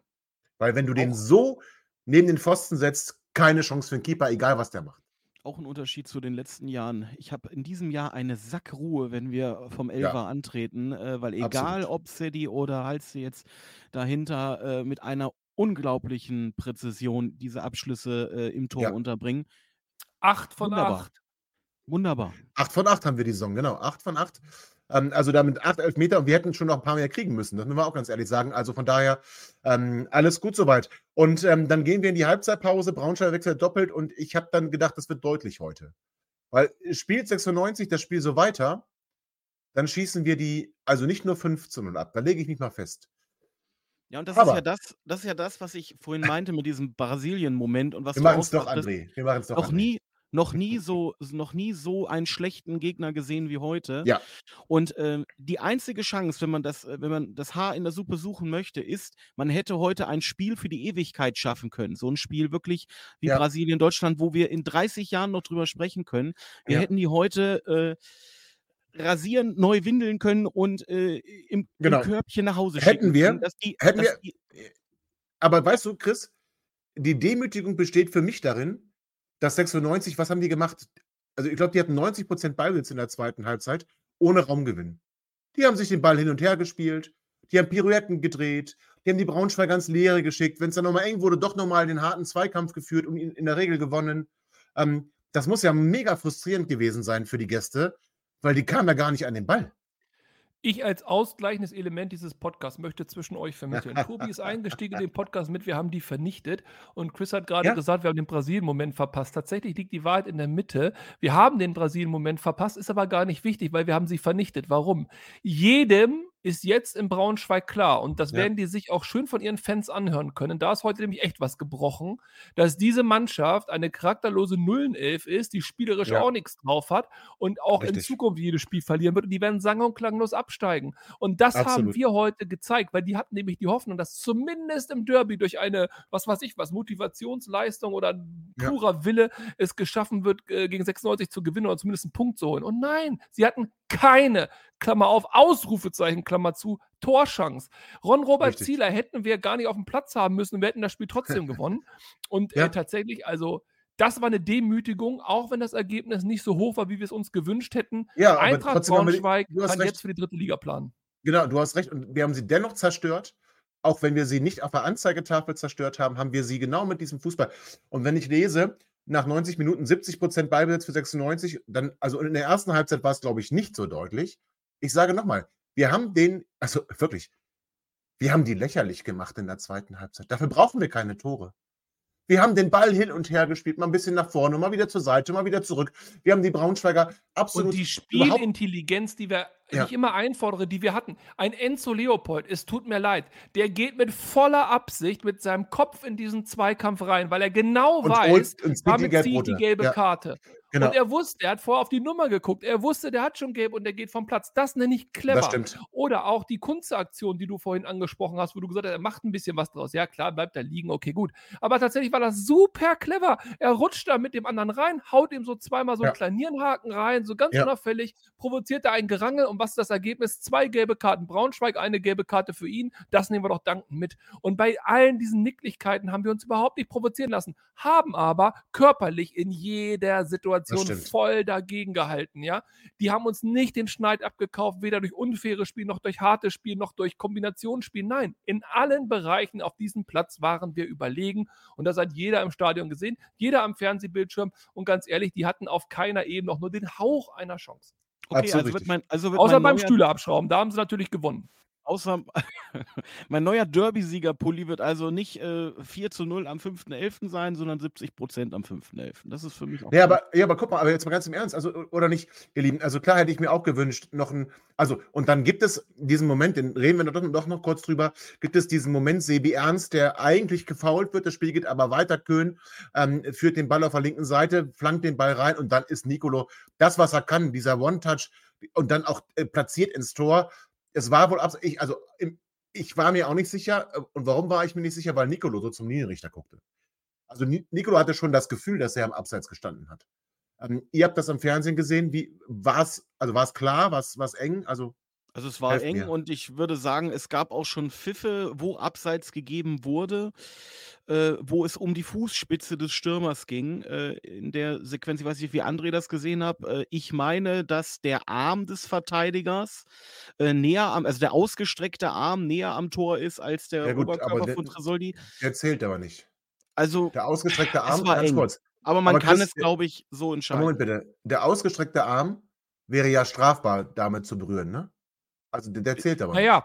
Weil wenn du den so neben den Pfosten setzt, keine Chance für den Keeper, egal was der macht. Auch ein Unterschied zu den letzten Jahren. Ich habe in diesem Jahr eine Sackruhe, wenn wir vom Elfer antreten, äh, weil egal Absolut. ob Cedi oder Halse jetzt dahinter äh, mit einer unglaublichen Präzision diese Abschlüsse äh, im Tor Ja. unterbringen. Acht von Wunderbar. acht. Wunderbar. 8 von 8 haben wir die Saison, genau. 8 von 8. Ähm, also damit 8 Elfmeter und wir hätten schon noch ein paar mehr kriegen müssen. Das müssen wir auch ganz ehrlich sagen. Also von daher ähm, alles gut soweit. Und ähm, dann gehen wir in die Halbzeitpause. Braunschweig wechselt doppelt und ich habe dann gedacht, das wird deutlich heute. Weil spielt 96 das Spiel so weiter, dann schießen wir die, also nicht nur 15 und ab. Da lege ich mich mal fest. Ja, und das ist ja das, das ist ja das, was ich vorhin meinte mit diesem Brasilien-Moment und was Wir machen auch es doch, André. Wir machen es doch. noch André. nie, noch nie so, noch nie so einen schlechten Gegner gesehen wie heute. Ja. Und ähm, die einzige Chance, wenn man das, äh, wenn man das Haar in der Suppe suchen möchte, ist, man hätte heute ein Spiel für die Ewigkeit schaffen können. So ein Spiel wirklich wie Ja. Brasilien, Deutschland, wo wir in 30 Jahren noch drüber sprechen können. Wir Ja. hätten die heute äh, rasieren, neu windeln können und äh, im, Genau. im Körbchen nach Hause Hätten schicken wir- können, dass die, hätten dass wir- die, Aber weißt du, Chris, die Demütigung besteht für mich darin, dass 96, was haben die gemacht? Also ich glaube, die hatten 90% Ballbesitz in der zweiten Halbzeit, ohne Raumgewinn. Die haben sich den Ball hin und her gespielt, die haben Pirouetten gedreht, die haben die Braunschweig ganz Leere geschickt. Wenn es dann nochmal eng wurde, doch nochmal den harten Zweikampf geführt und in der Regel gewonnen. Ähm, das muss ja mega frustrierend gewesen sein für die Gäste, weil die kamen ja gar nicht an den Ball. Ich als ausgleichendes Element dieses Podcasts möchte zwischen euch vermitteln. Tobi ist eingestiegen in den Podcast mit, wir haben die vernichtet. Und Chris hat gerade Ja. gesagt, wir haben den Brasilien-Moment verpasst. Tatsächlich liegt die Wahrheit in der Mitte. Wir haben den Brasilien-Moment verpasst, ist aber gar nicht wichtig, weil wir haben sie vernichtet. Warum? Jedem ist jetzt in Braunschweig klar, und das Ja. werden die sich auch schön von ihren Fans anhören können. Da ist heute nämlich echt was gebrochen, dass diese Mannschaft eine charakterlose Nullenelf ist, die spielerisch Ja. auch nichts drauf hat und auch in Richtig. Zukunft jedes Spiel verlieren wird. Und die werden sang- und klanglos absteigen. Und das haben Absolut. wir heute gezeigt, weil die hatten nämlich die Hoffnung, dass zumindest im Derby durch eine, was weiß ich was, Motivationsleistung oder ein Ja. purer Wille es geschaffen wird, äh, gegen 96 zu gewinnen oder zumindest einen Punkt zu holen. Und nein, sie hatten keine, Klammer auf, Ausrufezeichen, Klammer zu, Torchance. Ron-Robert Richtig. Zieler hätten wir gar nicht auf dem Platz haben müssen und wir hätten das Spiel trotzdem gewonnen. Und Ja. äh, tatsächlich, also das war eine Demütigung, auch wenn das Ergebnis nicht so hoch war, wie wir es uns gewünscht hätten. Ja, Eintracht Braunschweig kann recht. jetzt für die dritte Liga planen. Genau, du hast recht. Und wir haben sie dennoch zerstört. Auch wenn wir sie nicht auf der Anzeigetafel zerstört haben, haben wir sie genau mit diesem Fußball. Und wenn ich lese, nach 90 Minuten 70 Prozent Ballbesitz für 96, dann, also in der ersten Halbzeit war es, glaube ich, nicht so deutlich. Ich sage nochmal, wir haben den, also wirklich, wir haben die lächerlich gemacht in der zweiten Halbzeit. Dafür brauchen wir keine Tore. Wir haben den Ball hin und her gespielt, mal ein bisschen nach vorne, mal wieder zur Seite, mal wieder zurück. Wir haben die Braunschweiger absolut Und die Spielintelligenz, die wir, Ja. ich immer einfordere, die wir hatten. Ein Enzo Leopold, es tut mir leid, der geht mit voller Absicht mit seinem Kopf in diesen Zweikampf rein, weil er genau und weiß, zieht damit Gelbrote. die gelbe Ja, Karte. Genau. Und er wusste, er hat vorher auf die Nummer geguckt, er wusste, der hat schon gelb und der geht vom Platz. Das nenne ich clever. Das stimmt. Oder auch die Kunsteaktion, die du vorhin angesprochen hast, wo du gesagt hast, er macht ein bisschen was draus. Ja, klar, bleibt da liegen, okay, gut. Aber tatsächlich war das super clever. Er rutscht da mit dem anderen rein, haut ihm so zweimal so Ja. einen kleinen Nierenhaken rein, so ganz Ja. unauffällig, provoziert da ein Gerangel. Und was ist das Ergebnis? Zwei gelbe Karten Braunschweig, eine gelbe Karte für ihn. Das nehmen wir doch dankend mit. Und bei allen diesen Nicklichkeiten haben wir uns überhaupt nicht provozieren lassen, haben aber körperlich in jeder Situation stimmt. voll dagegen gehalten, ja. Die haben uns nicht den Schneid abgekauft, weder durch unfaires Spiel, noch durch hartes Spiel, noch durch Kombinationsspiel. Nein, in allen Bereichen auf diesem Platz waren wir überlegen. Und das hat jeder im Stadion gesehen, jeder am Fernsehbildschirm. Und ganz ehrlich, die hatten auf keiner Ebene auch nur den Hauch einer Chance. Okay, also mein, also Außer beim Stühle abschrauben, da haben sie natürlich gewonnen. Außer mein neuer Derby-Sieger-Pulli wird also nicht äh, 4 zu 0 am 5.11. sein, sondern 70 Prozent am 5.11. Das ist für mich auch. Ja, aber, ja, aber guck mal, aber jetzt mal ganz im Ernst, also oder nicht, ihr Lieben, also klar hätte ich mir auch gewünscht, noch ein, also und dann gibt es diesen Moment, den reden wir doch, doch noch kurz drüber, gibt es diesen Moment, Sebi Ernst, der eigentlich gefault wird, das Spiel geht aber weiter, Köhn ähm, führt den Ball auf der linken Seite, flankt den Ball rein und dann ist Nicolo das, was er kann, dieser One-Touch und dann auch äh, platziert ins Tor. Es war wohl abs ich, also im, ich war mir auch nicht sicher, äh, und warum war ich mir nicht sicher, weil Nicolo so zum Linienrichter guckte. Also Ni- Nicolo hatte schon das Gefühl, dass er am Abseits gestanden hat. Ähm, ihr habt das am Fernsehen gesehen. Wie war es, also war es klar, war es eng? Also Also es war Helft eng mir. und ich würde sagen, es gab auch schon Pfiffe, wo Abseits gegeben wurde, äh, wo es um die Fußspitze des Stürmers ging. Äh, in der Sequenz, ich weiß nicht, wie André das gesehen hat. Äh, ich meine, dass der Arm des Verteidigers äh, näher am, also der ausgestreckte Arm näher am Tor ist als der Ja gut, Oberkörper der- von Tresoldi. der zählt aber nicht. Also Der ausgestreckte es Arm, war ganz eng. kurz. Aber man Aber kann Chris, es, glaube ich, so entscheiden. Moment bitte. Der ausgestreckte Arm wäre ja strafbar, damit zu berühren, ne? Also der, der zählt aber. Naja,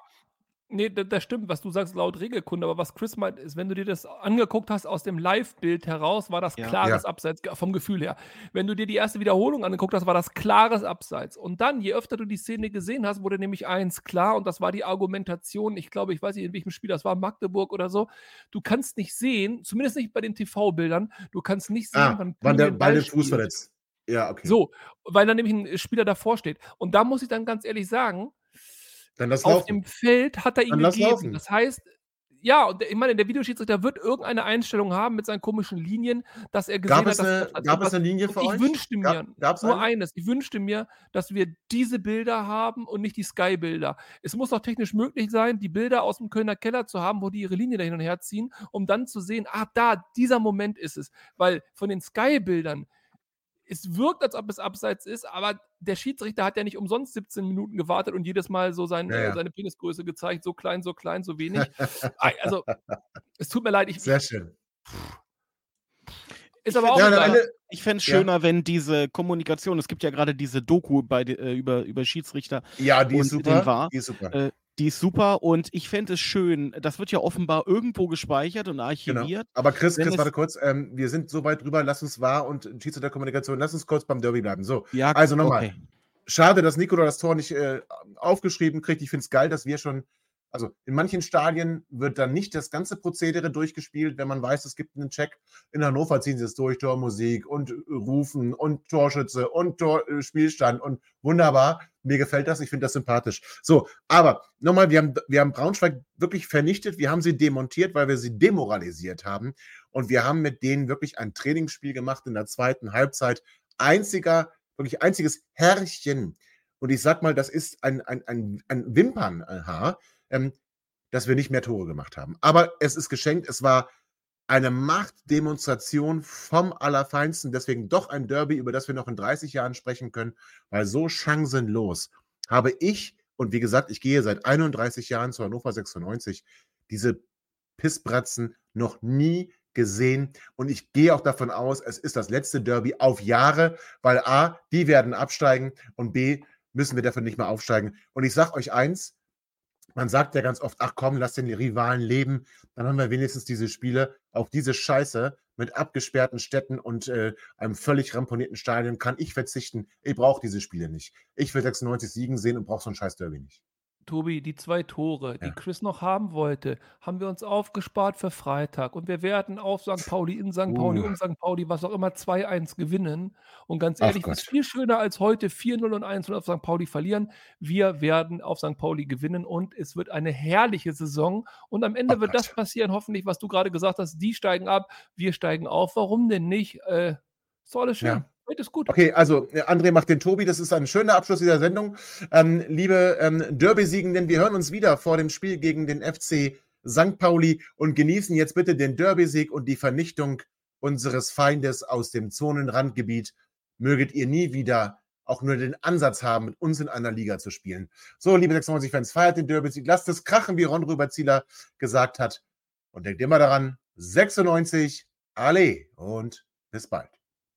nee, da- das stimmt, was du sagst, laut Regelkunde. Aber was Chris meint, ist, wenn du dir das angeguckt hast aus dem Live-Bild heraus, war das Ja. klares Ja. Abseits vom Gefühl her. Wenn du dir die erste Wiederholung angeguckt hast, war das klares Abseits. Und dann, je öfter du die Szene gesehen hast, wurde nämlich eins klar und das war die Argumentation. Ich glaube, ich weiß nicht, in welchem Spiel das war, Magdeburg oder so. Du kannst nicht sehen, zumindest nicht bei den TV-Bildern, du kannst nicht sehen, Ah, wann wann der Ball den. Fuß verletzt. Ja, okay. So, weil da nämlich ein Spieler davor steht. Und da muss ich dann ganz ehrlich sagen, Dann lass auf laufen. dem Feld hat er ihn Dann gegeben. Das heißt, ja, ich meine, der Videoschiedsrichter wird irgendeine Einstellung haben mit seinen komischen Linien, dass er gesehen Gab hat, dass eine, das hat gab es eine Linie für ich euch? wünschte mir Gab, nur eine? eines, ich wünschte mir, dass wir diese Bilder haben und nicht die Sky-Bilder. Es muss doch technisch möglich sein, die Bilder aus dem Kölner Keller zu haben, wo die ihre Linie da hin und her ziehen, um dann zu sehen, ah, da, dieser Moment ist es. Weil von den Sky-Bildern, es wirkt, als ob es abseits ist, aber der Schiedsrichter hat ja nicht umsonst 17 Minuten gewartet und jedes Mal so sein, Ja, ja. seine Penisgröße gezeigt, so klein, so klein, so wenig. Also, es tut mir leid, ich, Sehr schön. ist Ich aber auch Ja, Ich fände es Ja. schöner, wenn diese Kommunikation, es gibt ja gerade diese Doku bei, äh, über, über Schiedsrichter, ja, die ist und den super. war, Die ist super. äh, die ist super und ich fände es schön, das wird ja offenbar irgendwo gespeichert und Genau. archiviert. Aber Chris, Chris, warte kurz. Ähm, wir sind so weit drüber. Lass uns wahr und Schiedsrichter Kommunikation. Lass uns kurz beim Derby bleiben. So, Ja, also nochmal. okay. Schade, dass Nicola das Tor nicht äh, aufgeschrieben kriegt. Ich finde es geil, dass wir schon, also in manchen Stadien wird dann nicht das ganze Prozedere durchgespielt, wenn man weiß, es gibt einen Check. In Hannover ziehen sie es durch, Tormusik und äh, Rufen und Torschütze und Tor, äh, Spielstand und wunderbar. Mir gefällt das, ich finde das sympathisch. So, aber nochmal, wir haben, wir haben Braunschweig wirklich vernichtet, wir haben sie demontiert, weil wir sie demoralisiert haben. Und wir haben mit denen wirklich ein Trainingsspiel gemacht in der zweiten Halbzeit. Einziger, wirklich einziges Herrchen. Und ich sag mal, das ist ein, ein, ein, ein Wimpernhaar, ähm, dass wir nicht mehr Tore gemacht haben. Aber es ist geschenkt, es war eine Machtdemonstration vom Allerfeinsten. Deswegen doch ein Derby, über das wir noch in 30 Jahren sprechen können, weil so chancenlos habe ich, und wie gesagt, ich gehe seit 31 Jahren zu Hannover 96, diese Pissbratzen noch nie gesehen. Und ich gehe auch davon aus, es ist das letzte Derby auf Jahre, weil A, die werden absteigen und B, müssen wir dafür nicht mehr aufsteigen. Und ich sage euch eins, man sagt ja ganz oft, ach komm, lass den Rivalen leben. Dann haben wir wenigstens diese Spiele. Auf diese Scheiße mit abgesperrten Städten und äh, einem völlig ramponierten Stadion kann ich verzichten. Ich brauche diese Spiele nicht. Ich will 96 Siegen sehen und brauche so ein scheiß Derby nicht. Tobi, die zwei Tore, die Ja. Chris noch haben wollte, haben wir uns aufgespart für Freitag. Und wir werden auf St. Pauli, in St. Pauli, Uh. um St. Pauli, was auch immer, 2-1 gewinnen. Und ganz Ach ehrlich, es ist viel schöner als heute 4-0 und 1 auf St. Pauli verlieren. Wir werden auf St. Pauli gewinnen und es wird eine herrliche Saison. Und am Ende Oh wird das Gott. passieren, hoffentlich, was du gerade gesagt hast. Die steigen ab, wir steigen auf. Warum denn nicht? Äh, ist alles schön. Ja. Heute ist gut. Okay, also äh, André macht den Tobi. Das ist ein schöner Abschluss dieser Sendung. Ähm, liebe ähm, Derby-Siegenden, wir hören uns wieder vor dem Spiel gegen den FC St. Pauli und genießen jetzt bitte den Derby-Sieg und die Vernichtung unseres Feindes aus dem Zonenrandgebiet. Möget ihr nie wieder auch nur den Ansatz haben, mit uns in einer Liga zu spielen. So, liebe 96-Fans, feiert den Derby-Sieg. Lasst es krachen, wie Ron Rüberzieler gesagt hat. Und denkt immer daran, 96, alle und bis bald.